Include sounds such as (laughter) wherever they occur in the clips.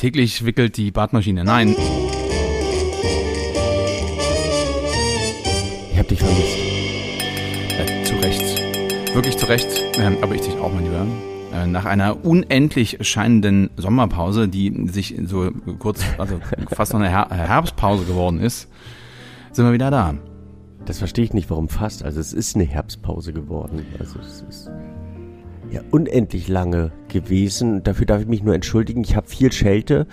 täglich wickelt die Badmaschine. Nein. Ich hab dich vermisst. Äh, zu Recht. Wirklich zu Recht. Ähm, aber ich dich auch, mein Lieber. Äh, nach einer unendlich scheinenden Sommerpause, die sich so kurz, also fast noch eine Her Herbstpause geworden ist, sind wir wieder da. Das verstehe ich nicht, warum fast. Also es ist eine Herbstpause geworden. Also es ist ja unendlich lange gewesen. Dafür darf ich mich nur entschuldigen. Ich habe viel Schelte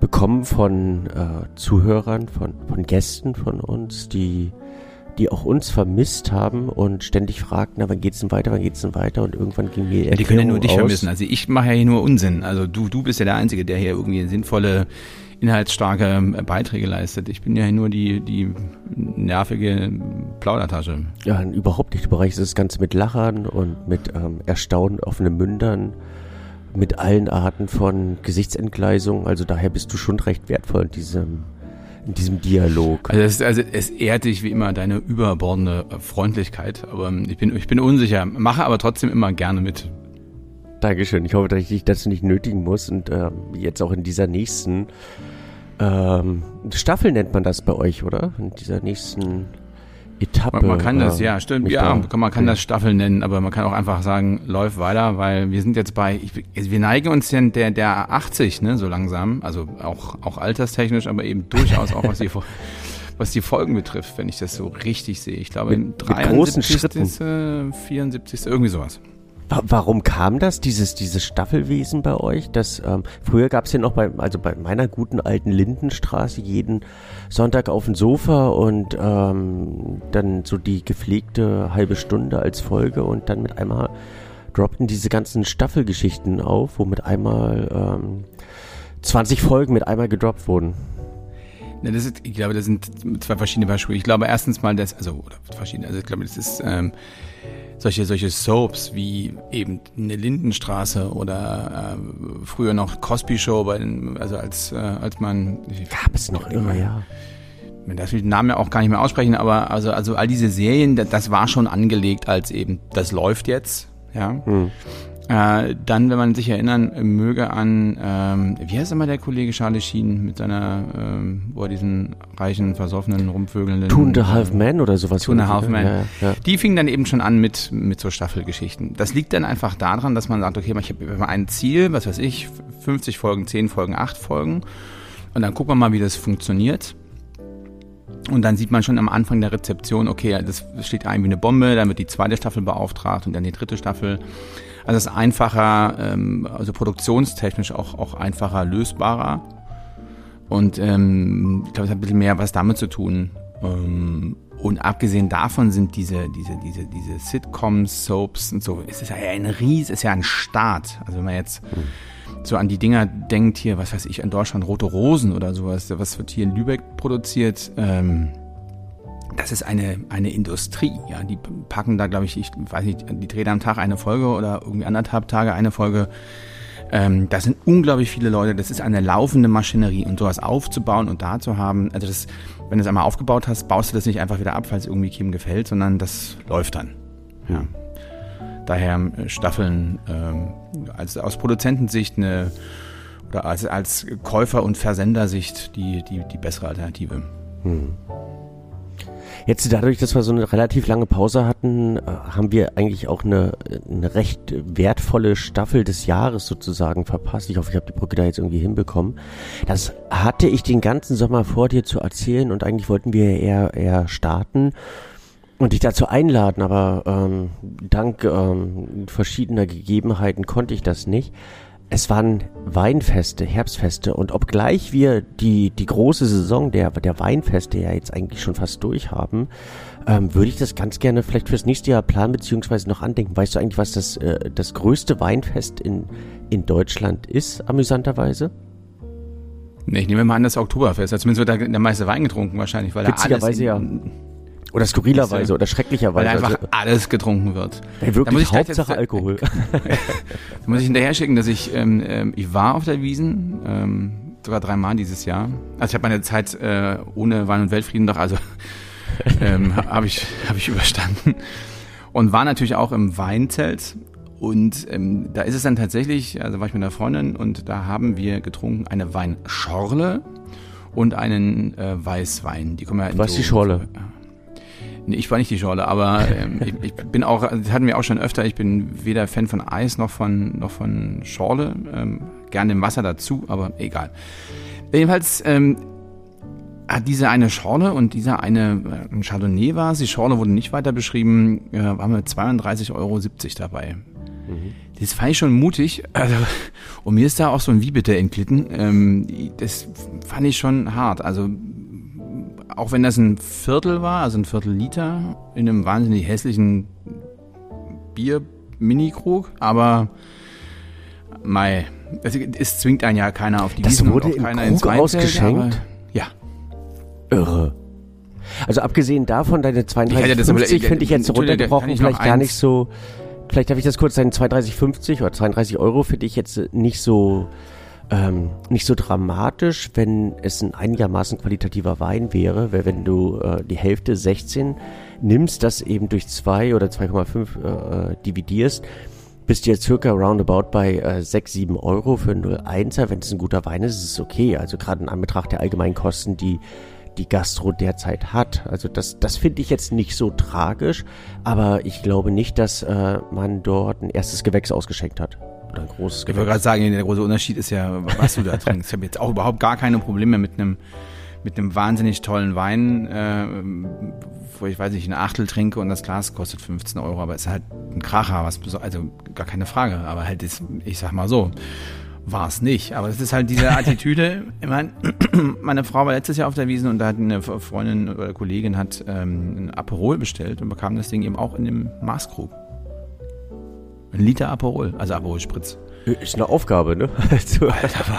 bekommen von äh, Zuhörern, von, von Gästen von uns, die, die auch uns vermisst haben und ständig fragten, na, wann geht's denn weiter, wann geht's denn weiter? Und irgendwann ging mir ja, Die können ja nur dich aus. vermissen. Also ich mache ja hier nur Unsinn. Also du, du bist ja der Einzige, der hier irgendwie sinnvolle inhaltsstarke ähm, Beiträge leistet. Ich bin ja nur die, die nervige Plaudertasche. Ja, überhaupt nicht. Du bereichst das Ganze mit Lachern und mit ähm, Erstaunen offenen Mündern, mit allen Arten von Gesichtsentgleisung. Also daher bist du schon recht wertvoll in diesem, in diesem Dialog. Also, es, also es ehrt dich wie immer deine überbordende Freundlichkeit. Aber ich bin, ich bin unsicher, mache aber trotzdem immer gerne mit. Dankeschön. Ich hoffe, dass ich dich dazu nicht nötigen muss und äh, jetzt auch in dieser nächsten ähm, Staffel nennt man das bei euch, oder? In dieser nächsten Etappe. Man, man kann das, äh, ja, stimmt, ja, da, man kann das Staffel nennen, aber man kann auch einfach sagen, läuft weiter, weil wir sind jetzt bei, ich, wir neigen uns ja der, der 80, ne, so langsam, also auch, auch alterstechnisch, aber eben durchaus auch was die, (laughs) was die Folgen betrifft, wenn ich das so richtig sehe. Ich glaube, mit, 73. Mit großen Schritten. 74. irgendwie sowas. Warum kam das, dieses, dieses Staffelwesen bei euch? Das, ähm, früher gab es ja noch bei, also bei meiner guten alten Lindenstraße jeden Sonntag auf dem Sofa und ähm, dann so die gepflegte halbe Stunde als Folge und dann mit einmal droppten diese ganzen Staffelgeschichten auf, wo mit einmal ähm, 20 Folgen mit einmal gedroppt wurden. Ja, das ist, ich glaube, das sind zwei verschiedene Beispiele. Ich glaube erstens mal, das, also, oder verschiedene, also ich glaube, das ist, ähm, solche, solche Soaps wie eben eine Lindenstraße oder äh, früher noch Cosby Show, bei den, also als, äh, als man. Gab es noch immer, ja. Man darf den Namen ja auch gar nicht mehr aussprechen, aber also, also all diese Serien, das war schon angelegt als eben, das läuft jetzt, ja. Hm. Äh, dann, wenn man sich erinnern möge an, ähm, wie heißt immer der Kollege Charlie Sheen mit seiner, ähm, wo er diesen reichen, versoffenen, rumvögelnden... Two and a Half Men oder sowas. Two and a Half Men. Ja, ja. Die fingen dann eben schon an mit, mit so Staffelgeschichten. Das liegt dann einfach daran, dass man sagt, okay, ich habe ein Ziel, was weiß ich, 50 Folgen, 10 Folgen, 8 Folgen. Und dann gucken wir mal, wie das funktioniert. Und dann sieht man schon am Anfang der Rezeption, okay, das steht ein wie eine Bombe, dann wird die zweite Staffel beauftragt und dann die dritte Staffel. Also es ist einfacher, ähm, also produktionstechnisch auch, auch einfacher lösbarer. Und ähm, ich glaube, es hat ein bisschen mehr was damit zu tun. Ähm, und abgesehen davon sind diese, diese, diese, diese Sitcoms, Soaps und so, es ist ja ein Ries, es ist ja ein Start. Also wenn man jetzt so an die Dinger denkt, hier, was weiß ich, in Deutschland Rote Rosen oder sowas, was wird hier in Lübeck produziert, ähm, das ist eine, eine Industrie. Ja, die packen da, glaube ich, ich weiß nicht, die drehen am Tag eine Folge oder irgendwie anderthalb Tage eine Folge. Ähm, das sind unglaublich viele Leute. Das ist eine laufende Maschinerie und sowas aufzubauen und da zu haben. Also das, wenn du es einmal aufgebaut hast, baust du das nicht einfach wieder ab, weil es irgendwie Kim gefällt, sondern das läuft dann. Ja. Daher äh, Staffeln ähm, als aus Produzentensicht eine oder als, als Käufer- und Versendersicht die, die, die bessere Alternative. Hm. Jetzt dadurch, dass wir so eine relativ lange Pause hatten, äh, haben wir eigentlich auch eine, eine recht wertvolle Staffel des Jahres sozusagen verpasst. Ich hoffe, ich habe die Brücke da jetzt irgendwie hinbekommen. Das hatte ich den ganzen Sommer vor dir zu erzählen und eigentlich wollten wir eher, eher starten und dich dazu einladen, aber ähm, dank ähm, verschiedener Gegebenheiten konnte ich das nicht. Es waren Weinfeste, Herbstfeste und obgleich wir die, die große Saison der, der Weinfeste ja jetzt eigentlich schon fast durch haben, ähm, würde ich das ganz gerne vielleicht fürs nächste Jahr planen beziehungsweise noch andenken. Weißt du eigentlich, was das, äh, das größte Weinfest in, in Deutschland ist, amüsanterweise? Nee, ich nehme mal an, das Oktoberfest. Also zumindest wird da der meiste Wein getrunken wahrscheinlich, weil da alles ja. Oder skurrilerweise oder schrecklicherweise. Weil einfach also, alles getrunken wird. Ja, wirklich, da muss ich Hauptsache jetzt, Alkohol. (laughs) da muss ich hinterher schicken, dass ich, ähm, ähm, ich war auf der Wiesen, ähm, sogar dreimal dieses Jahr. Also ich habe meine Zeit äh, ohne Wein und Weltfrieden doch, also (laughs) ähm, habe ich, hab ich überstanden. Und war natürlich auch im Weinzelt Und ähm, da ist es dann tatsächlich, also war ich mit einer Freundin und da haben wir getrunken eine Weinschorle und einen äh, Weißwein. Die kommen ja in Was so, die Schorle? Nee, ich war nicht die Schorle, aber (laughs) ähm, ich, ich, bin auch, das hatten wir auch schon öfter, ich bin weder Fan von Eis noch von, noch von Schorle. Ähm, gerne im Wasser dazu, aber egal. Jedenfalls ähm, hat diese eine Schorle und dieser eine äh, ein Chardonnay war Die Schorle wurde nicht weiter beschrieben, äh, waren wir 32,70 Euro dabei. Mhm. Das fand ich schon mutig. (laughs) Also, und mir ist da auch so ein Wie bitte entglitten. Ähm, das fand ich schon hart. Also auch wenn das ein Viertel war, also ein Viertel Liter in einem wahnsinnig hässlichen Bier-Mini-Krug, aber mei, es, es, zwingt einen ja keiner auf die das Wiesen wurde ins Krug ausgeschenkt? ja. Irre. Also abgesehen davon, deine 32,50 finde ich jetzt runtergebrochen vielleicht gar nicht so, vielleicht darf ich das kurz, deine 32,50 oder 32 Euro finde ich jetzt nicht so ähm, nicht so dramatisch, wenn es ein einigermaßen qualitativer Wein wäre, weil wenn du äh, die Hälfte 16 nimmst, das eben durch 2 oder 2,5 äh, dividierst, bist du jetzt circa roundabout bei äh, 6, 7 Euro für einen 01er. Wenn es ein guter Wein ist, ist es okay. Also gerade in Anbetracht der allgemeinen Kosten, die die Gastro derzeit hat. Also das, das finde ich jetzt nicht so tragisch, aber ich glaube nicht, dass äh, man dort ein erstes Gewächs ausgeschenkt hat. Oder ein großes Ich wollte gerade sagen, der große Unterschied ist ja, was du da (laughs) trinkst. Ich habe jetzt auch überhaupt gar keine Probleme mit einem mit einem wahnsinnig tollen Wein, äh, wo ich weiß nicht, eine Achtel trinke und das Glas kostet 15 Euro, aber es ist halt ein Kracher, was also gar keine Frage, aber halt ist, ich sag mal so, war es nicht. Aber es ist halt diese Attitüde. Ich meine, (clears throat) meine Frau war letztes Jahr auf der Wiesen und da hat eine Freundin oder Kollegin hat ähm, ein Aperol bestellt und bekam das Ding eben auch in dem Maßkrug. Ein Liter Aperol, also Aperol Spritz. Ist eine Aufgabe, ne? (laughs) Also, Alter,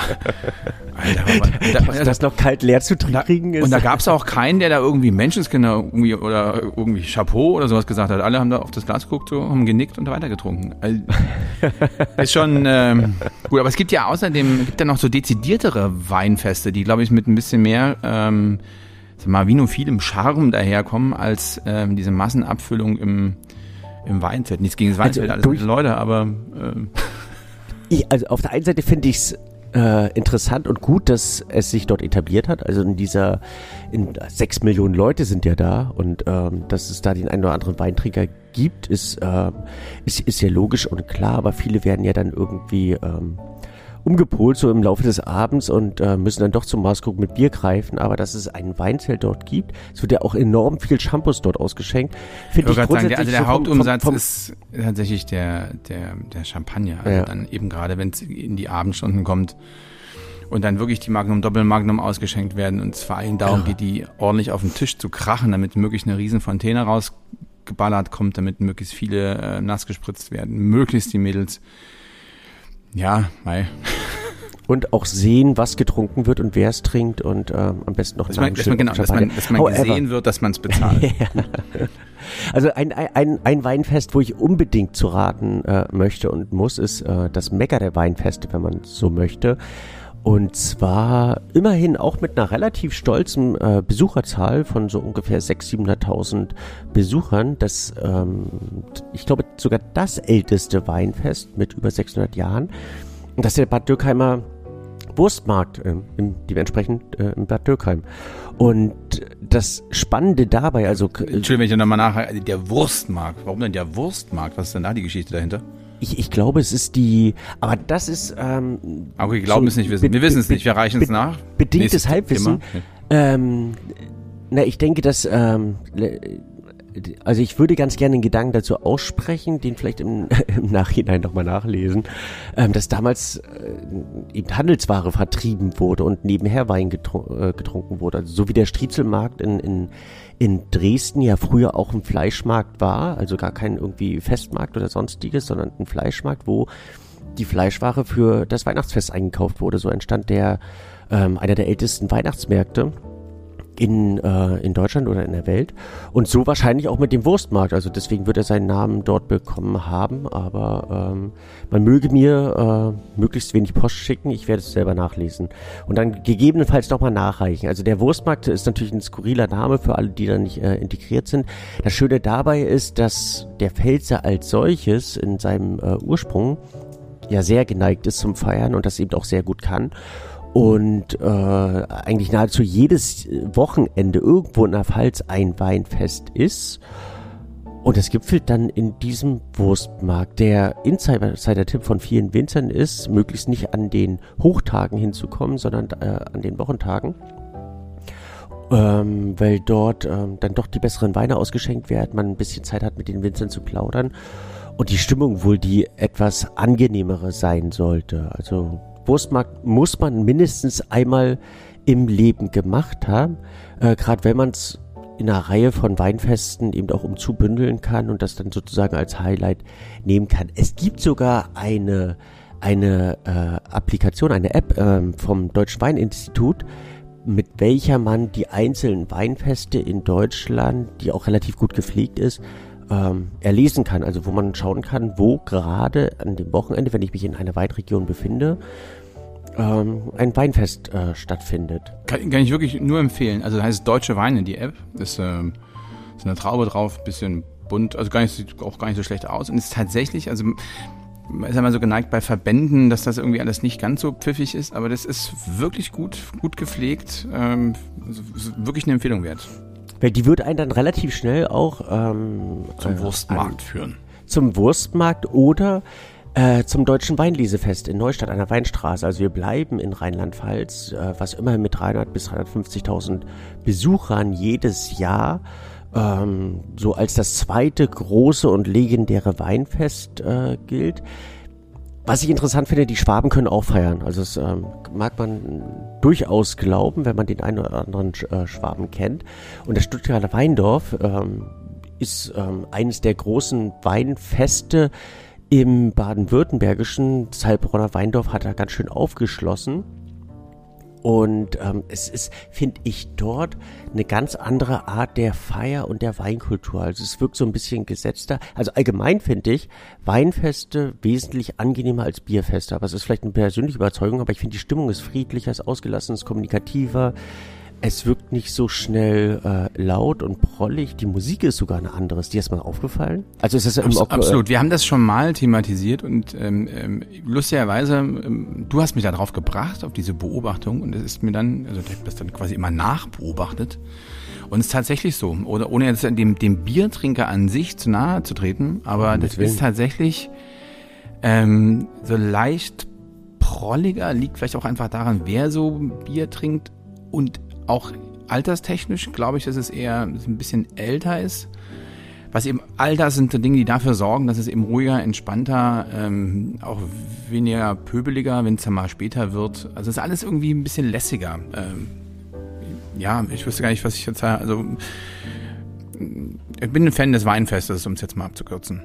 Alter, (laughs) da, das, das noch kalt leer zu kriegen ist. Und da gab es auch keinen, der da irgendwie Menschenskinder irgendwie oder irgendwie Chapeau oder sowas gesagt hat. Alle haben da auf das Glas geguckt, so, haben genickt und weitergetrunken. Also, (laughs) ist schon ähm, gut, aber es gibt ja außerdem gibt ja noch so dezidiertere Weinfeste, die glaube ich mit ein bisschen mehr ähm, sag mal, vinophilem Charme daherkommen als ähm, diese Massenabfüllung im im Weinzelt. Nichts gegen das Weinzelt, also alles Leute, aber ähm, ich, also auf der einen Seite finde ich es äh, interessant und gut, dass es sich dort etabliert hat. Also in dieser, in sechs Millionen Leute sind ja da und ähm, dass es da den einen oder anderen Weintrinker gibt, ist, äh, ist, ist ja logisch und klar, aber viele werden ja dann irgendwie ähm, umgepolt, so im Laufe des Abends und äh, müssen dann doch zum Maßkrug mit Bier greifen. Aber dass es ein Weinzelt dort gibt, es wird ja auch enorm viel Shampoos dort ausgeschenkt. Finde ich, ich grundsätzlich sagen, also der so Hauptumsatz vom, vom ist tatsächlich der, der, der Champagner. Also ja. dann eben gerade, wenn es in die Abendstunden kommt und dann wirklich die Magnum Doppelmagnum ausgeschenkt werden und es vor allem darum ja. geht, die ordentlich auf den Tisch zu krachen, damit möglichst eine riesen Fontäne rausgeballert kommt, damit möglichst viele äh, nass gespritzt werden, möglichst die Mädels ja, mei. (laughs) Und auch sehen, was getrunken wird und wer es trinkt und äh, am besten noch dass man, dass man, genau, dass man, dass man gesehen wird, dass man es bezahlt. (laughs) Also ein, ein, ein Weinfest, wo ich unbedingt zu raten äh, möchte und muss, ist äh, das Mecker der Weinfeste, wenn man so möchte. Und zwar immerhin auch mit einer relativ stolzen äh, Besucherzahl von so ungefähr 600.000, 700.000 Besuchern. Das, ähm, ich glaube, sogar das älteste Weinfest mit über 600 Jahren. Und das ist der Bad Dürkheimer Wurstmarkt, äh, im, dementsprechend äh, im Bad Dürkheim. Und das Spannende dabei, also... Entschuldigung, wenn ich nochmal nachhake, der Wurstmarkt. Warum denn der Wurstmarkt? Was ist denn da die Geschichte dahinter? Ich, ich glaube, es ist die, aber das ist. Ähm, okay, glauben so, es nicht wissen. Wir wissen es nicht, wir reichen es nach. Bedingtes Halbwissen. Ähm, na, ich denke, dass ähm, also ich würde ganz gerne einen Gedanken dazu aussprechen, den vielleicht im, (laughs) im Nachhinein nochmal nachlesen, ähm, dass damals äh, eben Handelsware vertrieben wurde und nebenher Wein getrun äh, getrunken wurde. Also so wie der Striezelmarkt in, in, in Dresden ja früher auch ein Fleischmarkt war, also gar kein irgendwie Festmarkt oder sonstiges, sondern ein Fleischmarkt, wo die Fleischware für das Weihnachtsfest eingekauft wurde. So entstand der ähm, einer der ältesten Weihnachtsmärkte in, äh, in Deutschland oder in der Welt. Und so wahrscheinlich auch mit dem Wurstmarkt. Also deswegen wird er seinen Namen dort bekommen haben. Aber ähm, man möge mir äh, möglichst wenig Post schicken. Ich werde es selber nachlesen. Und dann gegebenenfalls nochmal nachreichen. Also der Wurstmarkt ist natürlich ein skurriler Name für alle, die da nicht äh, integriert sind. Das Schöne dabei ist, dass der Pfälzer als solches in seinem äh, Ursprung ja sehr geneigt ist zum Feiern und das eben auch sehr gut kann und äh, eigentlich nahezu jedes Wochenende irgendwo in der Pfalz ein Weinfest ist. Und es gipfelt dann in diesem Wurstmarkt. Der Insider-Tipp von vielen Winzern ist, möglichst nicht an den Hochtagen hinzukommen, sondern äh, an den Wochentagen. Ähm, weil dort ähm, dann doch die besseren Weine ausgeschenkt werden, man ein bisschen Zeit hat, mit den Winzern zu plaudern und die Stimmung wohl die etwas angenehmere sein sollte. Also Wurstmarkt muss man mindestens einmal im Leben gemacht haben. Äh, Gerade wenn man es in einer Reihe von Weinfesten eben auch umzubündeln kann und das dann sozusagen als Highlight nehmen kann. Es gibt sogar eine, eine äh, Applikation, eine App ähm, vom Deutschen Weininstitut, mit welcher man die einzelnen Weinfeste in Deutschland, die auch relativ gut gepflegt ist, ähm, erlesen kann. Also wo man schauen kann, wo gerade an dem Wochenende, wenn ich mich in einer Weinregion befinde, ähm, ein Weinfest äh, stattfindet. Kann, kann, ich wirklich nur empfehlen. Also da heißt Deutsche Weine, die App. Ist, ähm, ist eine Traube drauf, bisschen bunt, also gar nicht, sieht auch gar nicht so schlecht aus. Und ist tatsächlich, also man ist ja so geneigt bei Verbänden, dass das irgendwie alles nicht ganz so pfiffig ist, aber das ist wirklich gut, gut gepflegt, ähm, wirklich eine Empfehlung wert. Weil die wird einen dann relativ schnell auch ähm, zum äh, Wurstmarkt an, führen. Zum Wurstmarkt oder äh, zum Deutschen Weinlesefest in Neustadt an der Weinstraße. Also wir bleiben in Rheinland-Pfalz, äh, was immer mit 300 bis 350.000 Besuchern jedes Jahr ähm, so als das zweite große und legendäre Weinfest äh, gilt. Was ich interessant finde, die Schwaben können auch feiern. Also das ähm, mag man durchaus glauben, wenn man den einen oder anderen äh, Schwaben kennt. Und das Stuttgarter Weindorf ähm, ist ähm, eines der großen Weinfeste im baden-württembergischen. Das Heilbronner Weindorf hat da ganz schön aufgeschlossen. Und ähm, es ist, finde ich, dort eine ganz andere Art der Feier und der Weinkultur. Also es wirkt so ein bisschen gesetzter. Also allgemein finde ich Weinfeste wesentlich angenehmer als Bierfeste. Aber es ist vielleicht eine persönliche Überzeugung, aber ich finde die Stimmung ist friedlicher, ist ausgelassen, ist kommunikativer. Es wirkt nicht so schnell äh, laut und prollig. Die Musik ist sogar eine andere. Ist dir das mal aufgefallen? Also ist das Abs im Absolut. Wir haben das schon mal thematisiert und ähm, ähm, lustigerweise, ähm, du hast mich da drauf gebracht, auf diese Beobachtung und es ist mir dann, also ich habe das dann quasi immer nachbeobachtet. Und es ist tatsächlich so, oder ohne jetzt dem, dem Biertrinker an sich zu nahe zu treten, aber das ist tatsächlich ähm, so leicht prolliger, liegt vielleicht auch einfach daran, wer so Bier trinkt und auch alterstechnisch glaube ich, dass es eher ein bisschen älter ist. Was eben all das sind Dinge, die dafür sorgen, dass es eben ruhiger, entspannter, ähm, auch weniger pöbeliger, wenn es dann mal später wird. Also es ist alles irgendwie ein bisschen lässiger. Ähm, ja, ich wüsste gar nicht, was ich jetzt sage. Also ich bin ein Fan des Weinfestes, um es jetzt mal abzukürzen.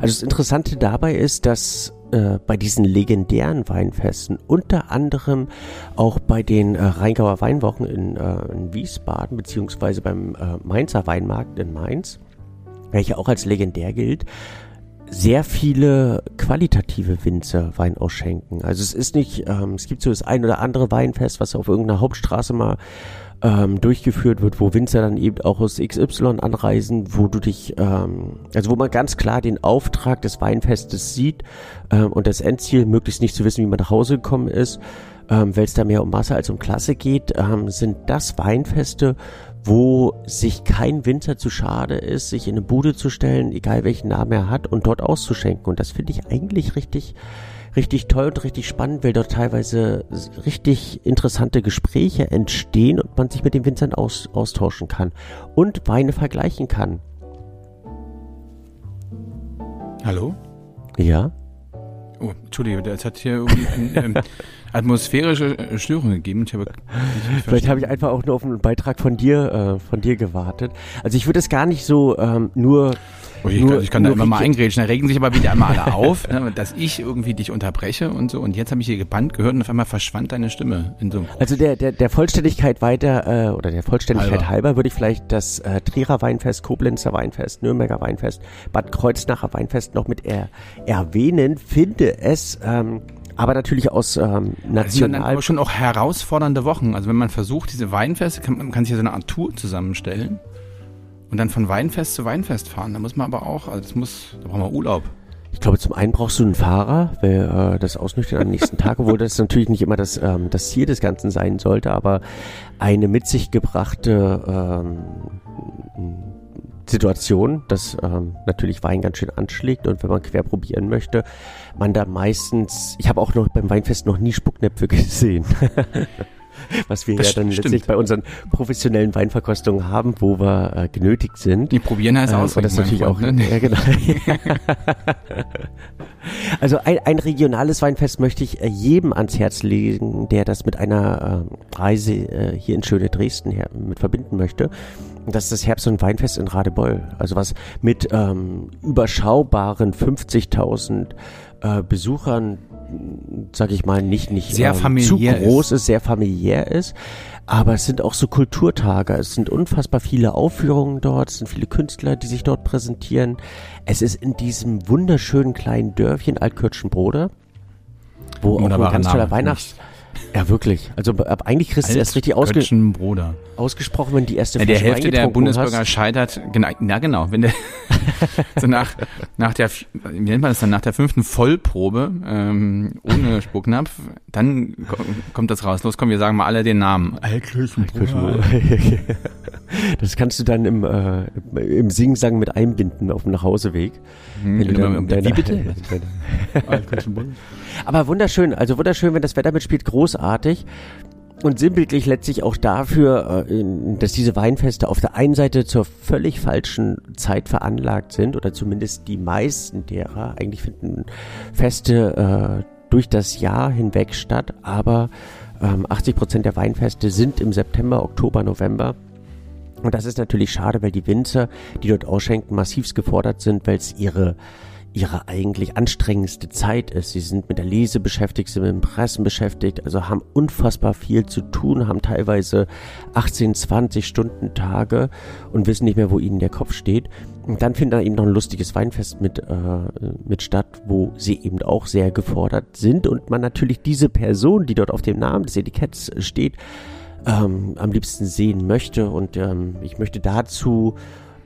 Also das Interessante dabei ist, dass äh, bei diesen legendären Weinfesten, unter anderem auch bei den äh, Rheingauer Weinwochen in, äh, in Wiesbaden, beziehungsweise beim äh, Mainzer Weinmarkt in Mainz, welcher auch als legendär gilt, sehr viele qualitative Winzer Wein ausschenken. Also es ist nicht, ähm, es gibt so das ein oder andere Weinfest, was auf irgendeiner Hauptstraße mal ähm, durchgeführt wird, wo Winzer dann eben auch aus XY anreisen, wo du dich, ähm, also wo man ganz klar den Auftrag des Weinfestes sieht ähm, und das Endziel, möglichst nicht zu wissen, wie man nach Hause gekommen ist, ähm, weil es da mehr um Masse als um Klasse geht, ähm, sind das Weinfeste, wo sich kein Winzer zu schade ist, sich in eine Bude zu stellen, egal welchen Namen er hat, und dort auszuschenken. Und das finde ich eigentlich richtig richtig toll und richtig spannend, weil dort teilweise richtig interessante Gespräche entstehen und man sich mit den Winzern aus, austauschen kann und Weine vergleichen kann. Hallo? Ja? Oh, Entschuldige, es hat hier irgendwie (laughs) ähm, atmosphärische äh, Störungen gegeben. Ich habe Vielleicht habe ich einfach auch nur auf einen Beitrag von dir, äh, von dir gewartet. Also ich würde es gar nicht so ähm, nur ich, nur, kann, ich kann da immer mal eingrätschen. Da regen sich aber wieder einmal alle auf, (laughs) ne, dass ich irgendwie dich unterbreche und so. Und jetzt habe ich hier gebannt gehört und auf einmal verschwand deine Stimme. In so also der, der, der Vollständigkeit weiter, äh, oder der Vollständigkeit halber, halber würde ich vielleicht das äh, Trierer Weinfest, Koblenzer Weinfest, Nürnberger Weinfest, Bad Kreuznacher Weinfest noch mit er, erwähnen. Finde es... Ähm, aber natürlich aus ähm, national. Das sind dann aber schon auch herausfordernde Wochen. Also wenn man versucht, diese Weinfeste, kann, man kann sich ja so eine Art Tour zusammenstellen und dann von Weinfest zu Weinfest fahren. Da muss man aber auch, also das muss, da brauchen wir Urlaub. Ich glaube, zum einen brauchst du einen Fahrer, weil äh, das Ausnüchtern am nächsten Tag, obwohl das natürlich nicht immer das, ähm, das Ziel des Ganzen sein sollte, aber eine mit sich gebrachte ähm, Situation, dass ähm, natürlich Wein ganz schön anschlägt und wenn man quer probieren möchte, man da meistens, ich habe auch noch beim Weinfest noch nie Spucknäpfe (laughs) gesehen. (laughs) was wir das ja dann stimmt. letztlich bei unseren professionellen Weinverkostungen haben, wo wir äh, genötigt sind. Die probieren heißt äh, aus. das natürlich auch. Ne? Ja, genau. (laughs) (laughs) also ein, ein regionales Weinfest möchte ich äh, jedem ans Herz legen, der das mit einer äh, Reise äh, hier in schöne Dresden her mit verbinden möchte. Das ist das Herbst- und Weinfest in Radebeul. Also was mit ähm, überschaubaren 50.000 äh, Besuchern sag ich mal, nicht, nicht sehr ähm, zu groß ist. ist, sehr familiär ist. Aber es sind auch so Kulturtage. Es sind unfassbar viele Aufführungen dort. Es sind viele Künstler, die sich dort präsentieren. Es ist in diesem wunderschönen kleinen Dörfchen Altkirchenbrode, wo auch ein ganz toller Weihnachts... Ja, wirklich. Also eigentlich kriegst du erst richtig ausge ausgesprochen, wenn die erste ja, Der Hälfte der Bundesbürger hast. scheitert, genau, na genau, wenn der (laughs) so nach, nach der, wie nennt man das dann, nach der fünften Vollprobe ähm, ohne Spucknapf, dann kommt das raus. Los, komm, wir sagen mal alle den Namen. Altkirchenbruder. (laughs) Das kannst du dann im, äh, im Singsang mit einbinden auf dem Nachhauseweg. Hm, wenn du dann wie bitte? (laughs) Aber wunderschön, also wunderschön, wenn das Wetter mitspielt, großartig. Und sinnbildlich letztlich auch dafür, äh, dass diese Weinfeste auf der einen Seite zur völlig falschen Zeit veranlagt sind, oder zumindest die meisten derer. Eigentlich finden Feste äh, durch das Jahr hinweg statt, aber ähm, 80 Prozent der Weinfeste sind im September, Oktober, November. Und das ist natürlich schade, weil die Winzer, die dort ausschenken, massivst gefordert sind, weil es ihre ihre eigentlich anstrengendste Zeit ist. Sie sind mit der Lese beschäftigt, sind mit dem Pressen beschäftigt, also haben unfassbar viel zu tun, haben teilweise 18, 20 Stunden Tage und wissen nicht mehr, wo ihnen der Kopf steht. Und dann findet da eben noch ein lustiges Weinfest mit, äh, mit statt, wo sie eben auch sehr gefordert sind und man natürlich diese Person, die dort auf dem Namen des Etiketts steht, ähm, am liebsten sehen möchte. Und ähm, ich möchte dazu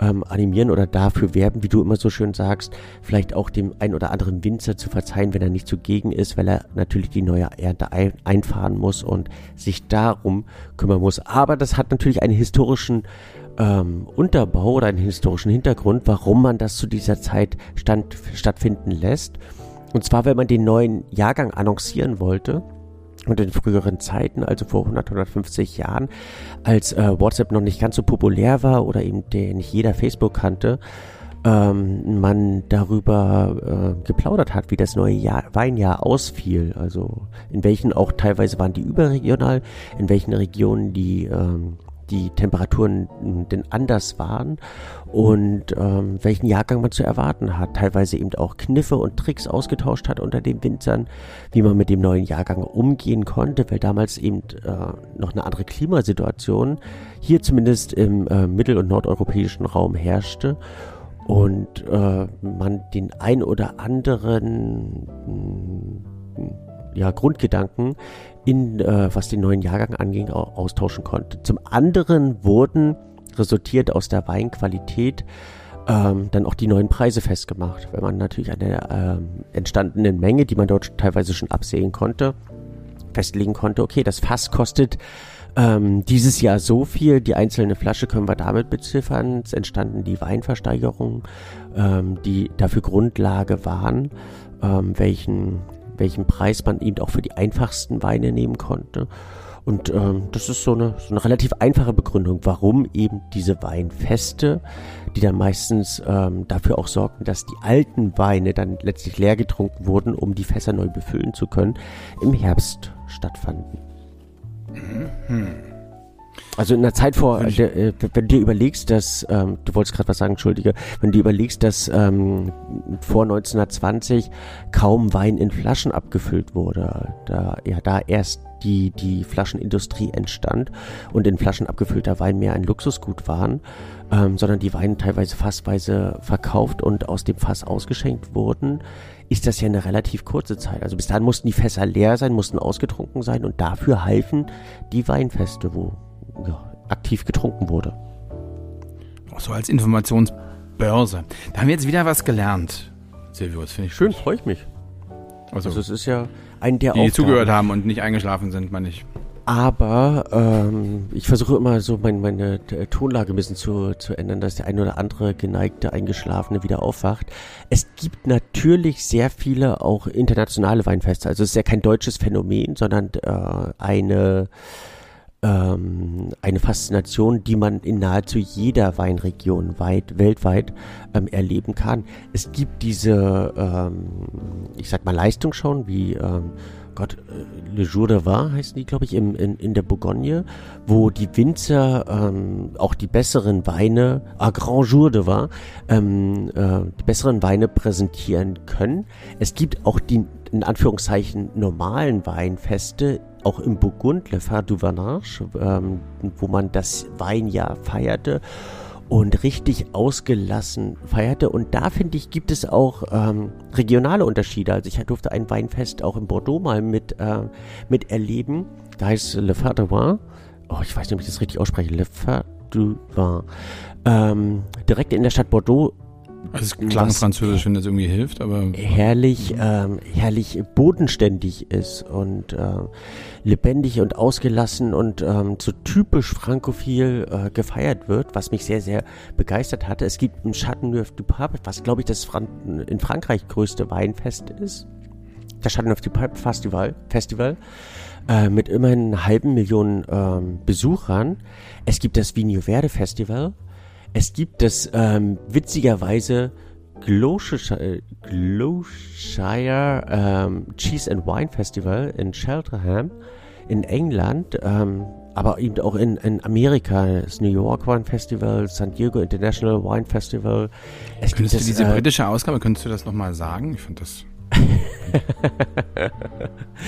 ähm, animieren oder dafür werben, wie du immer so schön sagst, vielleicht auch dem ein oder anderen Winzer zu verzeihen, wenn er nicht zugegen ist, weil er natürlich die neue Ernte ein, einfahren muss und sich darum kümmern muss. Aber das hat natürlich einen historischen ähm, Unterbau oder einen historischen Hintergrund, warum man das zu dieser Zeit stand, stattfinden lässt. Und zwar, wenn man den neuen Jahrgang annoncieren wollte und in früheren Zeiten, also vor 100, 150 Jahren, als äh, WhatsApp noch nicht ganz so populär war oder eben der nicht jeder Facebook kannte, ähm, man darüber äh, geplaudert hat, wie das neue Jahr, Weinjahr ausfiel. Also in welchen auch teilweise waren die überregional, in welchen Regionen die ähm, die Temperaturen denn anders waren und ähm, welchen Jahrgang man zu erwarten hat. Teilweise eben auch Kniffe und Tricks ausgetauscht hat unter den Winzern, wie man mit dem neuen Jahrgang umgehen konnte, weil damals eben äh, noch eine andere Klimasituation hier zumindest im äh, mittel- und nordeuropäischen Raum herrschte und äh, man den ein oder anderen ja, Grundgedanken in, äh, was den neuen Jahrgang anging, austauschen konnte. Zum anderen wurden resultiert aus der Weinqualität ähm, dann auch die neuen Preise festgemacht, wenn man natürlich an der ähm, entstandenen Menge, die man dort teilweise schon absehen konnte, festlegen konnte, okay, das Fass kostet ähm, dieses Jahr so viel, die einzelne Flasche können wir damit beziffern. Es entstanden die Weinversteigerungen, ähm, die dafür Grundlage waren, ähm, welchen welchen Preis man eben auch für die einfachsten Weine nehmen konnte. Und ähm, das ist so eine, so eine relativ einfache Begründung, warum eben diese Weinfeste, die dann meistens ähm, dafür auch sorgten, dass die alten Weine dann letztlich leer getrunken wurden, um die Fässer neu befüllen zu können, im Herbst stattfanden. Mhm. Also in der Zeit vor, der, äh, wenn du dir überlegst, dass, ähm, du wolltest gerade was sagen, Entschuldige, wenn du dir überlegst, dass ähm, vor 1920 kaum Wein in Flaschen abgefüllt wurde, da ja da erst die, die Flaschenindustrie entstand und in Flaschen abgefüllter Wein mehr ein Luxusgut waren, ähm, sondern die Weine teilweise fassweise verkauft und aus dem Fass ausgeschenkt wurden, ist das ja eine relativ kurze Zeit. Also bis dahin mussten die Fässer leer sein, mussten ausgetrunken sein und dafür halfen die Weinfeste, wo ja, aktiv getrunken wurde. Auch so als Informationsbörse. Da haben wir jetzt wieder was gelernt. Silvio, finde ich schön, freue ich mich. Also, also es ist ja ein der Die Aufgaben. zugehört haben und nicht eingeschlafen sind, meine ich. Aber ähm, ich versuche immer so mein, meine Tonlage ein bisschen zu, zu ändern, dass der ein oder andere geneigte Eingeschlafene wieder aufwacht. Es gibt natürlich sehr viele auch internationale Weinfeste. Also es ist ja kein deutsches Phänomen, sondern äh, eine ähm, eine Faszination, die man in nahezu jeder Weinregion weit, weltweit ähm, erleben kann. Es gibt diese, ähm, ich sag mal, Leistungsschauen wie ähm, Gott, äh, Le Jour de Vin heißen die, glaube ich, im, in, in der Bourgogne, wo die Winzer ähm, auch die besseren Weine, ah, Grand Jour de Vin, ähm, äh, die besseren Weine präsentieren können. Es gibt auch die, in Anführungszeichen, normalen Weinfeste auch im Burgund, Le Phare du Vanage, ähm, wo man das Weinjahr feierte und richtig ausgelassen feierte. Und da finde ich, gibt es auch ähm, regionale Unterschiede. Also ich durfte ein Weinfest auch in Bordeaux mal mit, äh, mit erleben. Da heißt Le Phare du Vin. Oh, ich weiß nicht, ob ich das richtig ausspreche. Le Phare du Vin. Ähm, direkt in der Stadt Bordeaux also es klang französisch, wenn das irgendwie hilft, aber. Herrlich, ähm, herrlich bodenständig ist und äh, lebendig und ausgelassen und ähm, so typisch frankophil äh, gefeiert wird, was mich sehr, sehr begeistert hatte. Es gibt ein Chateauneuf du Pape, was glaube ich das Fran in Frankreich größte Weinfest ist. Das Chateauneuf du Pape Festival, Festival äh, mit immerhin einer halben Million ähm, Besuchern. Es gibt das Vigno Verde Festival es gibt das ähm, witzigerweise Gloucestershire, Gloucestershire ähm, Cheese and Wine Festival in Cheltenham in England, ähm, aber eben auch in, in Amerika, das New York Wine Festival, San Diego International Wine Festival. Es könntest du das, diese äh, britische Ausgabe, könntest du das nochmal sagen? Ich finde das... (laughs)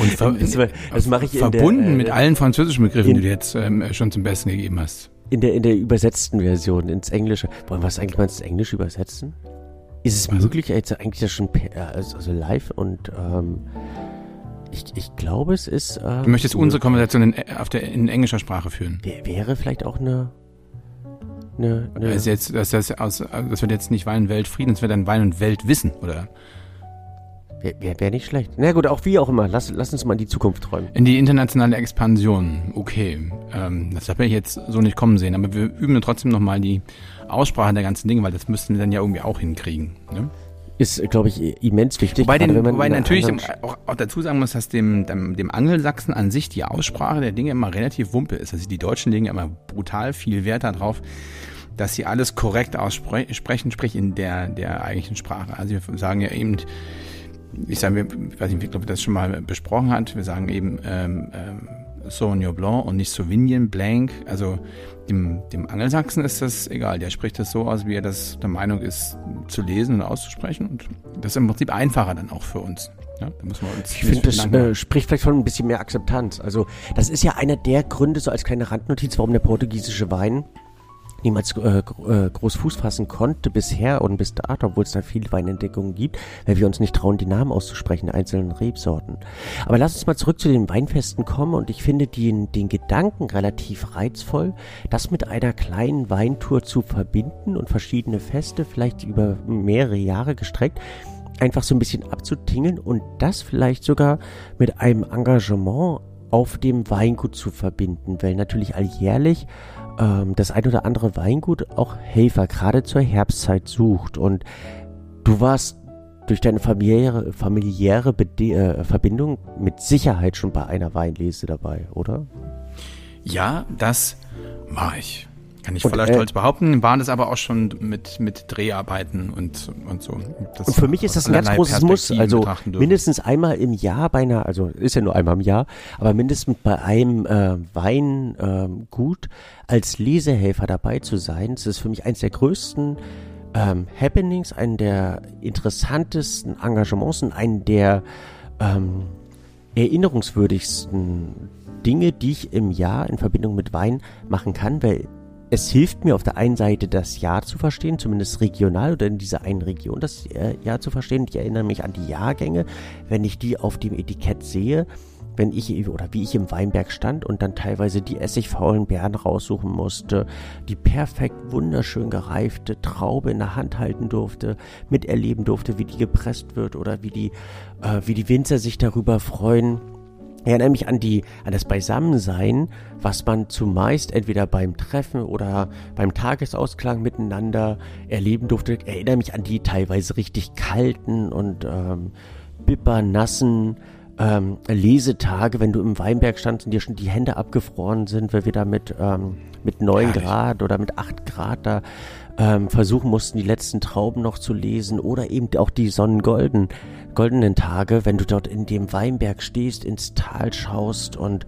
Und ver das, das mache ich verbunden der, äh, mit allen französischen Begriffen, die du jetzt ähm, schon zum Besten gegeben hast in der, in der übersetzten Version ins Englische. Wollen wir es eigentlich mal ins Englische übersetzen? Ist es also, möglich, jetzt eigentlich das schon also, also live und ähm, ich, ich glaube, es ist. Ähm, du möchtest unsere Konversation in, auf der, in englischer Sprache führen. Wäre vielleicht auch eine. eine, eine das, jetzt, das, das, aus, das wird jetzt nicht Wein und Weltfrieden, das wird dann Wein und Weltwissen, oder? Wäre wär nicht schlecht. Na gut, auch wie auch immer. Lass, lass uns mal in die Zukunft träumen. In die internationale Expansion. Okay. Ähm, das habe ich jetzt so nicht kommen sehen. Aber wir üben trotzdem nochmal die Aussprache der ganzen Dinge, weil das müssten wir dann ja irgendwie auch hinkriegen. Ne? Ist, glaube ich, immens wichtig. Wobei, den, wobei natürlich auch, auch, dazu sagen muss, dass dem, dem, dem Angelsachsen an sich die Aussprache der Dinge immer relativ wumpe ist. Also die Deutschen legen immer brutal viel Wert darauf, dass sie alles korrekt aussprechen, sprich in der, der eigentlichen Sprache. Also wir sagen ja eben, ich sage, ich weiß nicht, ich glaube, das schon mal besprochen hat. Wir sagen eben ähm, ähm, Sauvignon Blanc und nicht Sauvignon Blanc. Also dem, dem Angelsachsen ist das egal. Der spricht das so aus, wie er das der Meinung ist, zu lesen und auszusprechen. Und das ist im Prinzip einfacher dann auch für uns. Ja, ich finde, das äh, spricht vielleicht von ein bisschen mehr Akzeptanz. Also das ist ja einer der Gründe, so als kleine Randnotiz, warum der portugiesische Wein niemals äh, äh, groß Fuß fassen konnte bisher und bis dato, obwohl es da viele Weinentdeckungen gibt, weil wir uns nicht trauen, die Namen auszusprechen einzelnen Rebsorten. Aber lass uns mal zurück zu den Weinfesten kommen und ich finde den, den Gedanken relativ reizvoll, das mit einer kleinen Weintour zu verbinden und verschiedene Feste, vielleicht über mehrere Jahre gestreckt, einfach so ein bisschen abzutingeln und das vielleicht sogar mit einem Engagement auf dem Weingut zu verbinden, weil natürlich alljährlich ähm, das ein oder andere Weingut auch Helfer gerade zur Herbstzeit sucht. Und du warst durch deine familiäre, familiäre Bede äh, Verbindung mit Sicherheit schon bei einer Weinlese dabei, oder? Ja, das war ich. Kann ich voller und, äh, Stolz behaupten, waren es aber auch schon mit, mit Dreharbeiten und, und so. Das und für mich ist das ein ganz großes Muss. Also mindestens einmal im Jahr bei einer, also ist ja nur einmal im Jahr, aber mindestens bei einem äh, Weingut äh, als Lesehelfer dabei zu sein. Das ist für mich eines der größten ähm, Happenings, einen der interessantesten Engagements und einen der ähm, erinnerungswürdigsten Dinge, die ich im Jahr in Verbindung mit Wein machen kann, weil es hilft mir auf der einen Seite das Jahr zu verstehen, zumindest regional oder in dieser einen Region das äh, Jahr zu verstehen. Ich erinnere mich an die Jahrgänge, wenn ich die auf dem Etikett sehe, wenn ich oder wie ich im Weinberg stand und dann teilweise die essigfaulen Beeren raussuchen musste, die perfekt wunderschön gereifte Traube in der Hand halten durfte, miterleben durfte, wie die gepresst wird oder wie die, äh, wie die Winzer sich darüber freuen ich erinnere mich an die, an das Beisammensein, was man zumeist entweder beim Treffen oder beim Tagesausklang miteinander erleben durfte. Ich erinnere mich an die teilweise richtig kalten und ähm, bippernassen ähm, Lesetage, wenn du im Weinberg standst und dir schon die Hände abgefroren sind, weil wir da mit, ähm, mit 9 Grad oder mit 8 Grad da ähm, versuchen mussten, die letzten Trauben noch zu lesen oder eben auch die sonnengolden goldenen Tage, wenn du dort in dem Weinberg stehst, ins Tal schaust und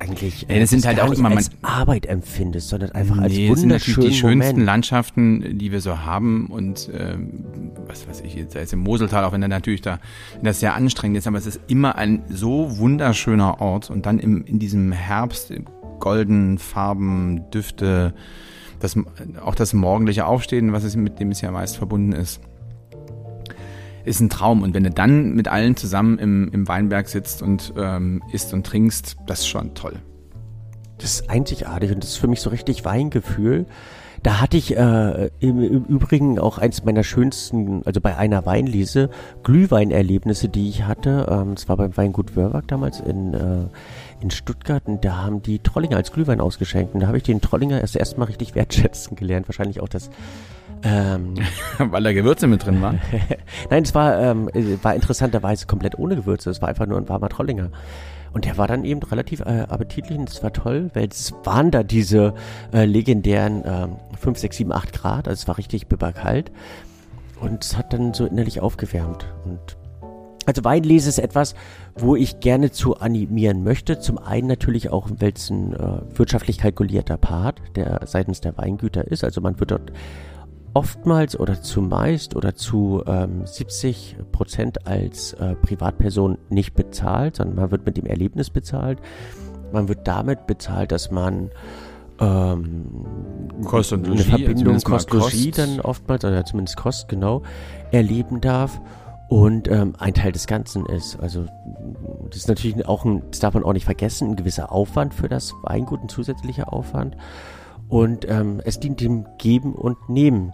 eigentlich ja, das sind halt auch immer als Arbeit empfindest, sondern einfach nee, als wunderschönen das sind die schönsten Moment. Landschaften, die wir so haben und ähm, was weiß ich, jetzt ist im Moseltal, auch wenn er natürlich da das sehr anstrengend ist, aber es ist immer ein so wunderschöner Ort und dann im, in diesem Herbst golden Farben, Düfte, das, auch das morgendliche Aufstehen, was es mit dem es ja meist verbunden ist ist ein Traum. Und wenn du dann mit allen zusammen im, im Weinberg sitzt und ähm, isst und trinkst, das ist schon toll. Das ist einzigartig und das ist für mich so richtig Weingefühl. Da hatte ich äh, im, im Übrigen auch eins meiner schönsten, also bei einer Weinlese, Glühweinerlebnisse, die ich hatte. Ähm, das war beim Weingut Wörwag damals in, äh, in Stuttgart und da haben die Trollinger als Glühwein ausgeschenkt. Und da habe ich den Trollinger erst erstmal richtig (laughs) wertschätzen gelernt. Wahrscheinlich auch das ähm, (laughs) Weil da Gewürze mit drin waren? (laughs) Nein, es war, ähm, war interessanterweise komplett ohne Gewürze. Es war einfach nur ein warmer Trollinger. Und der war dann eben relativ äh, appetitlich und es war toll, weil es waren da diese äh, legendären äh, 5, 6, 7, 8 Grad. Also es war richtig bibberkalt. Und es hat dann so innerlich aufgewärmt. Und also Weinlese ist etwas, wo ich gerne zu animieren möchte. Zum einen natürlich auch, weil es ein äh, wirtschaftlich kalkulierter Part der seitens der Weingüter ist. Also man wird dort oftmals oder zumeist oder zu ähm, 70 Prozent als äh, Privatperson nicht bezahlt, sondern man wird mit dem Erlebnis bezahlt. Man wird damit bezahlt, dass man ähm, Kost und Logie, eine Verbindung Kost, Logie dann oftmals, oder zumindest Kost, genau, erleben darf und ähm, ein Teil des Ganzen ist. Also das ist natürlich auch ein, das darf man auch nicht vergessen, ein gewisser Aufwand für das Weingut, ein zusätzlicher Aufwand. Und ähm, es dient dem Geben und Nehmen.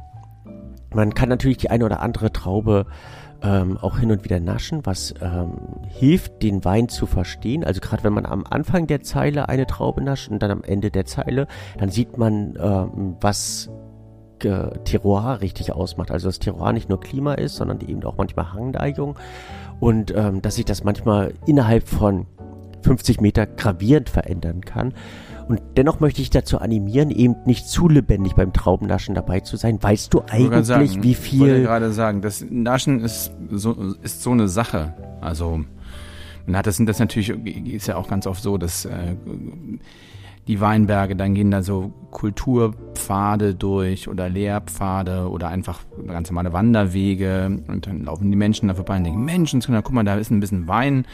Man kann natürlich die eine oder andere Traube ähm, auch hin und wieder naschen, was ähm, hilft, den Wein zu verstehen. Also gerade wenn man am Anfang der Zeile eine Traube nascht und dann am Ende der Zeile, dann sieht man, ähm, was äh, Terroir richtig ausmacht. Also dass Terroir nicht nur Klima ist, sondern eben auch manchmal Hangneigung und ähm, dass sich das manchmal innerhalb von 50 Meter gravierend verändern kann. Und dennoch möchte ich dazu animieren, eben nicht zu lebendig beim Traubennaschen dabei zu sein. Weißt du eigentlich, sagen, wie viel. Ich wollte gerade sagen, das Naschen ist so, ist so eine Sache. Also, hat das, das natürlich, ist ja auch ganz oft so, dass äh, die Weinberge, dann gehen da so Kulturpfade durch oder Lehrpfade oder einfach ganz normale Wanderwege und dann laufen die Menschen da vorbei und denken, Menschen, guck mal, da ist ein bisschen Wein,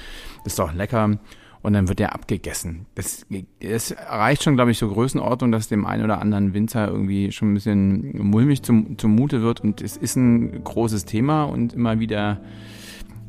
das ist doch lecker und dann wird der abgegessen. Das, das erreicht schon, glaube ich, so Größenordnung, dass dem einen oder anderen Winter irgendwie schon ein bisschen mulmig zum, zumute wird und es ist ein großes Thema und immer wieder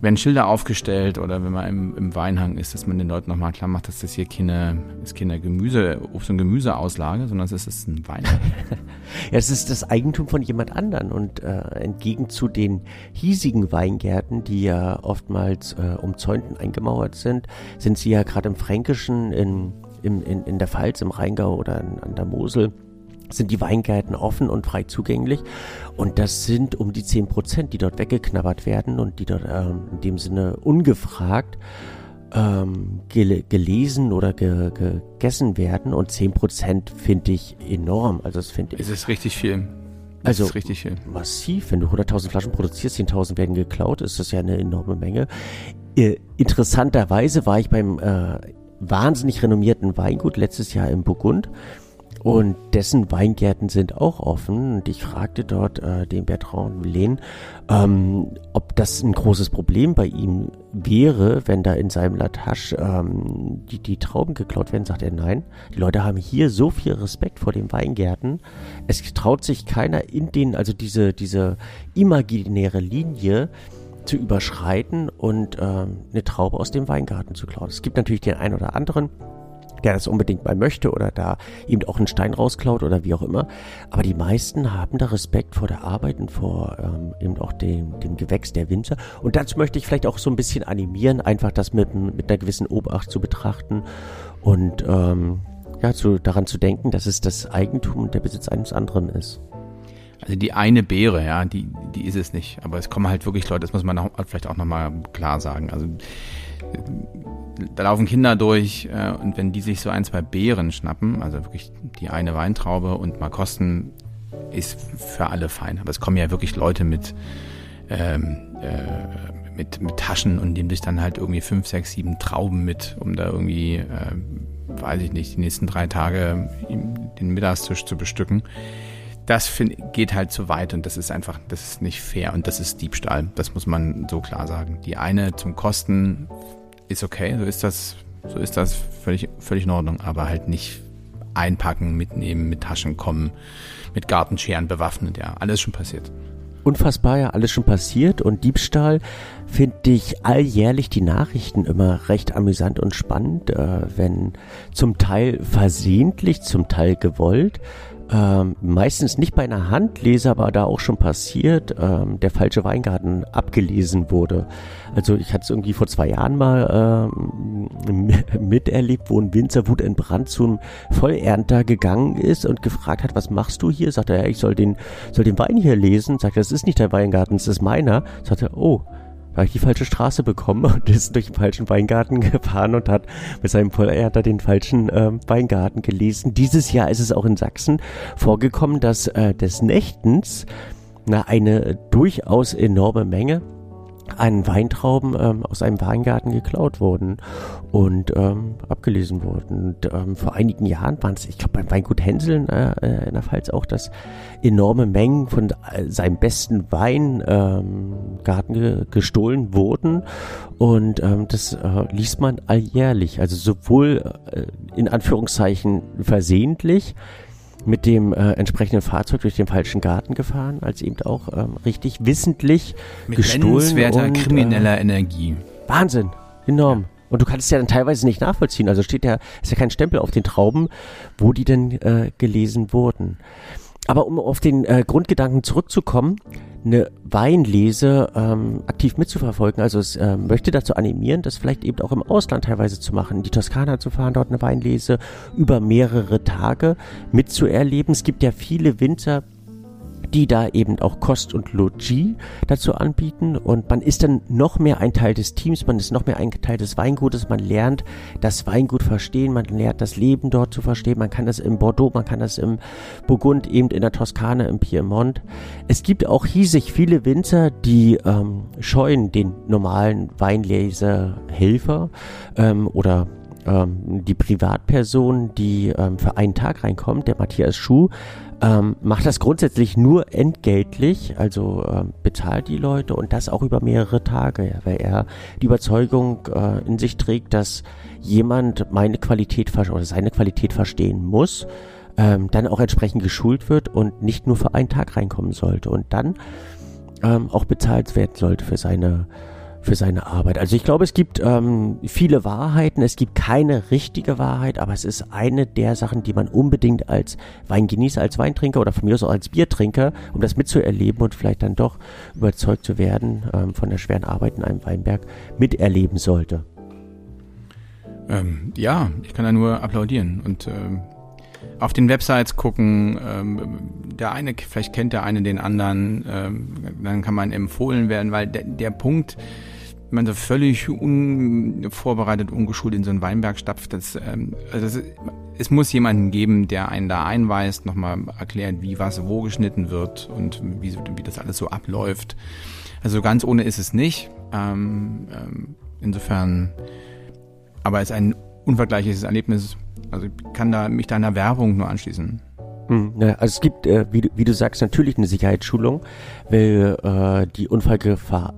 werden Schilder aufgestellt oder wenn man im, im Weinhang ist, dass man den Leuten nochmal klar macht, dass das hier keine, ist keine Gemüse, Obst- und Gemüseauslage, sondern es ist ein Weinhang. (laughs) ja, es ist das Eigentum von jemand anderen und äh, entgegen zu den hiesigen Weingärten, die ja oftmals äh, umzäunt eingemauert sind, sind sie ja gerade im Fränkischen, in, in, in, in der Pfalz, im Rheingau oder in, an der Mosel sind die Weingärten offen und frei zugänglich. Und das sind um die 10 Prozent, die dort weggeknabbert werden und die dort ähm, in dem Sinne ungefragt ähm, gel gelesen oder ge gegessen werden und 10% finde ich enorm. Also das finde ich. Es ist richtig viel. Das also richtig viel. massiv, wenn du 100.000 Flaschen produzierst, 10.000 werden geklaut, ist das ja eine enorme Menge. Äh, interessanterweise war ich beim äh, wahnsinnig renommierten Weingut letztes Jahr im Burgund und dessen Weingärten sind auch offen. Und ich fragte dort äh, den Bertrand Lehn, ähm, ob das ein großes Problem bei ihm wäre, wenn da in seinem Latache ähm, die, die Trauben geklaut werden. Sagt er, nein. Die Leute haben hier so viel Respekt vor den Weingärten. Es traut sich keiner in den, also diese, diese imaginäre Linie, zu überschreiten und ähm, eine Traube aus dem Weingarten zu klauen. Es gibt natürlich den einen oder anderen, der das unbedingt mal möchte oder da eben auch einen Stein rausklaut oder wie auch immer. Aber die meisten haben da Respekt vor der Arbeit und vor ähm, eben auch dem, dem Gewächs der Winzer. Und dazu möchte ich vielleicht auch so ein bisschen animieren, einfach das mit, mit einer gewissen Obacht zu betrachten und ähm, ja, zu, daran zu denken, dass es das Eigentum und der Besitz eines anderen ist. Also die eine Beere, ja, die, die ist es nicht. Aber es kommen halt wirklich Leute, das muss man auch, vielleicht auch nochmal klar sagen. Also da laufen Kinder durch äh, und wenn die sich so ein, zwei Beeren schnappen, also wirklich die eine Weintraube und mal kosten, ist für alle fein. Aber es kommen ja wirklich Leute mit, ähm, äh, mit, mit Taschen und nehmen sich dann halt irgendwie fünf, sechs, sieben Trauben mit, um da irgendwie, äh, weiß ich nicht, die nächsten drei Tage den Mittagstisch zu bestücken. Das find, geht halt zu weit und das ist einfach, das ist nicht fair und das ist Diebstahl. Das muss man so klar sagen. Die eine zum Kosten ist okay, so ist das, so ist das völlig, völlig in Ordnung, aber halt nicht einpacken, mitnehmen, mit Taschen kommen, mit Gartenscheren bewaffnet, ja, alles schon passiert. Unfassbar, ja, alles schon passiert und Diebstahl finde ich alljährlich die Nachrichten immer recht amüsant und spannend, äh, wenn zum Teil versehentlich, zum Teil gewollt, ähm, meistens nicht bei einer Handlese, aber da auch schon passiert, ähm, der falsche Weingarten abgelesen wurde. Also ich hatte es irgendwie vor zwei Jahren mal ähm, (laughs) miterlebt, wo ein Winzer Wut in Brand zum Vollernter gegangen ist und gefragt hat, was machst du hier? Sagt er, ja, ich soll den, soll den Wein hier lesen. Sagt er, das ist nicht der Weingarten, das ist meiner. Sagt er, oh, habe ich die falsche Straße bekommen (laughs) und ist durch den falschen Weingarten gefahren und hat mit seinem Vollernter den falschen äh, Weingarten gelesen. Dieses Jahr ist es auch in Sachsen vorgekommen, dass äh, des Nächtens na, eine durchaus enorme Menge an Weintrauben ähm, aus einem Weingarten geklaut wurden und ähm, abgelesen wurden. Und, ähm, vor einigen Jahren waren es, ich glaube beim Weingut Hänseln äh, äh, in der Pfalz auch, dass enorme Mengen von äh, seinem besten Weingarten ge gestohlen wurden. Und ähm, das äh, liest man alljährlich. Also sowohl äh, in Anführungszeichen versehentlich, mit dem äh, entsprechenden Fahrzeug durch den falschen Garten gefahren, als eben auch ähm, richtig wissentlich mit gestohlen und, krimineller äh, Energie. Wahnsinn, enorm. Und du kannst es ja dann teilweise nicht nachvollziehen. Also steht ja, ist ja kein Stempel auf den Trauben, wo die denn äh, gelesen wurden. Aber um auf den äh, Grundgedanken zurückzukommen, eine Weinlese ähm, aktiv mitzuverfolgen. Also es äh, möchte dazu animieren, das vielleicht eben auch im Ausland teilweise zu machen, die Toskana zu fahren, dort eine Weinlese über mehrere Tage mitzuerleben. Es gibt ja viele Winzer, die da eben auch Kost und Logis dazu anbieten und man ist dann noch mehr ein Teil des Teams, man ist noch mehr ein Teil des Weingutes, man lernt das Weingut verstehen, man lernt das Leben dort zu verstehen, man kann das im Bordeaux, man kann das im Burgund, eben in der Toskana, im Piemont. Es gibt auch hiesig viele Winzer, die ähm, scheuen den normalen Weinleserhelfer ähm, oder ähm, die Privatperson, die ähm, für einen Tag reinkommt, der Matthias Schuh, ähm, macht das grundsätzlich nur entgeltlich, also ähm, bezahlt die Leute und das auch über mehrere Tage, weil er die Überzeugung äh, in sich trägt, dass jemand meine Qualität oder seine Qualität verstehen muss, ähm, dann auch entsprechend geschult wird und nicht nur für einen Tag reinkommen sollte und dann ähm, auch bezahlt werden sollte für seine für seine Arbeit. Also ich glaube, es gibt ähm, viele Wahrheiten, es gibt keine richtige Wahrheit, aber es ist eine der Sachen, die man unbedingt als Weingenießer, als Weintrinker oder von mir aus auch als Biertrinker, um das mitzuerleben und vielleicht dann doch überzeugt zu werden ähm, von der schweren Arbeit in einem Weinberg, miterleben sollte. Ähm, ja, ich kann da nur applaudieren und ähm, auf den Websites gucken. Ähm, der eine, vielleicht kennt der eine den anderen, ähm, dann kann man empfohlen werden, weil der, der Punkt, man so völlig unvorbereitet, ungeschult in so einen Weinberg stapft, das, ähm, also das, es muss jemanden geben, der einen da einweist, nochmal erklärt, wie was wo geschnitten wird und wie, wie das alles so abläuft. Also ganz ohne ist es nicht. Ähm, ähm, insofern, aber es ist ein unvergleichliches Erlebnis. Also ich kann da mich deiner Werbung nur anschließen. Hm, also es gibt, äh, wie, du, wie du sagst, natürlich eine Sicherheitsschulung, weil äh, die Unfallgefahr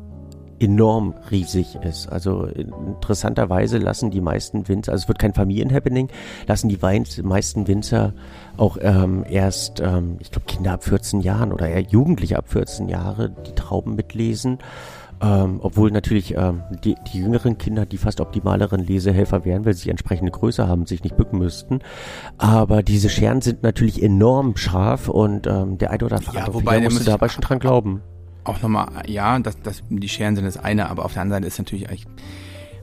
enorm riesig ist. Also interessanterweise lassen die meisten Winzer, also es wird kein Familienhappening, lassen die meisten Winzer auch ähm, erst, ähm, ich glaube, Kinder ab 14 Jahren oder eher Jugendliche ab 14 Jahre die Trauben mitlesen. Ähm, obwohl natürlich ähm, die, die jüngeren Kinder die fast optimaleren Lesehelfer wären, weil sie entsprechende Größe haben, sich nicht bücken müssten. Aber diese Scheren sind natürlich enorm scharf und ähm, der eine oder andere ja, wobei, musste dabei schon dran glauben auch nochmal, ja, das, das, die Scheren sind das eine, aber auf der anderen Seite ist natürlich, eigentlich,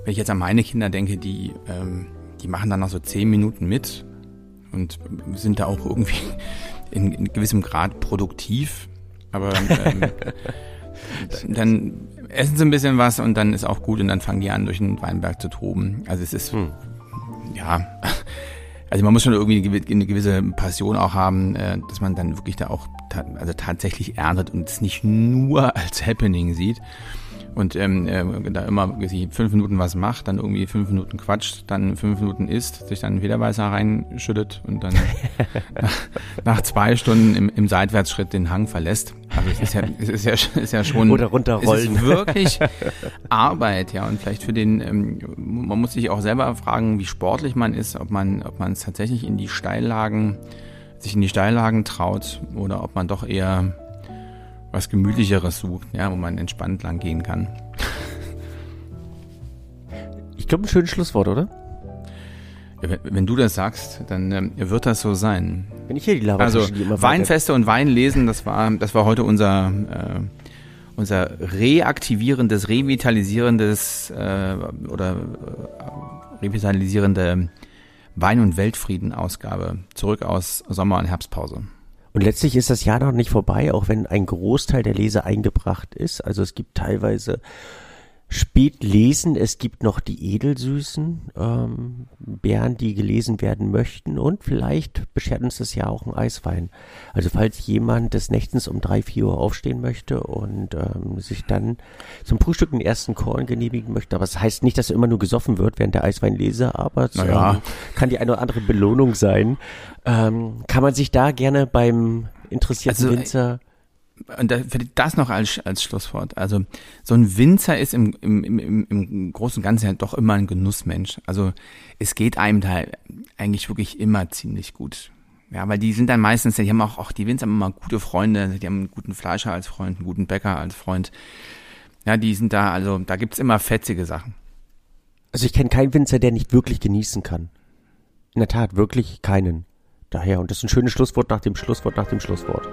wenn ich jetzt an meine Kinder denke, die, ähm, die machen dann noch so zehn Minuten mit und sind da auch irgendwie (laughs) in, in gewissem Grad produktiv. Aber ähm, (laughs) dann essen sie ein bisschen was und dann ist auch gut und dann fangen die an, durch den Weinberg zu toben. Also es ist, hm. ja, also man muss schon irgendwie eine gewisse Passion auch haben, äh, dass man dann wirklich da auch ta also tatsächlich erntet und es nicht nur (laughs) als Happening sieht und ähm, äh, da immer sich fünf Minuten was macht, dann irgendwie fünf Minuten quatscht, dann fünf Minuten isst, sich dann Federweißer reinschüttet und dann nach, (laughs) (laughs) nach, zwei Stunden im, im Seitwärtsschritt den Hang verlässt. Also es ist ja, es ist ja, ist ja schon oder runterrollen. Es ist wirklich Arbeit, ja und vielleicht für den, ähm, man muss sich auch selber fragen, wie sportlich man ist, ob man, ob man es tatsächlich in die Steillagen sich in die Steillagen traut oder ob man doch eher was Gemütlicheres sucht, ja, wo man entspannt lang gehen kann. Ich glaube, ein schönes Schlusswort, oder? Wenn, du das sagst, dann ähm, wird das so sein. Wenn ich hier die Lava Also die Weinfeste und Weinlesen, das war, das war heute unser, äh, unser reaktivierendes, revitalisierendes äh, oder äh, revitalisierende Wein- und Weltfrieden-Ausgabe. Zurück aus Sommer- und Herbstpause. Und letztlich ist das Jahr noch nicht vorbei, auch wenn ein Großteil der Leser eingebracht ist. Also es gibt teilweise spät lesen. Es gibt noch die edelsüßen ähm, Bären, die gelesen werden möchten. Und vielleicht beschert uns das ja auch ein Eiswein. Also falls jemand des Nächtens um drei, vier Uhr aufstehen möchte und ähm, sich dann zum Frühstück den ersten Korn genehmigen möchte. Aber es das heißt nicht, dass er immer nur gesoffen wird während der Eiswein lese, aber es naja. ähm, kann die eine oder andere Belohnung sein. Ähm, kann man sich da gerne beim interessierten also, Winzer und da, das noch als, als Schlusswort. Also so ein Winzer ist im, im, im, im Großen und Ganzen ja doch immer ein Genussmensch. Also es geht einem da eigentlich wirklich immer ziemlich gut. Ja, weil die sind dann meistens, die haben auch, auch die Winzer haben immer gute Freunde, die haben einen guten Fleischer als Freund, einen guten Bäcker als Freund. Ja, die sind da, also da gibt's immer fetzige Sachen. Also ich kenne keinen Winzer, der nicht wirklich genießen kann. In der Tat, wirklich keinen. Daher, und das ist ein schönes Schlusswort nach dem Schlusswort nach dem Schlusswort.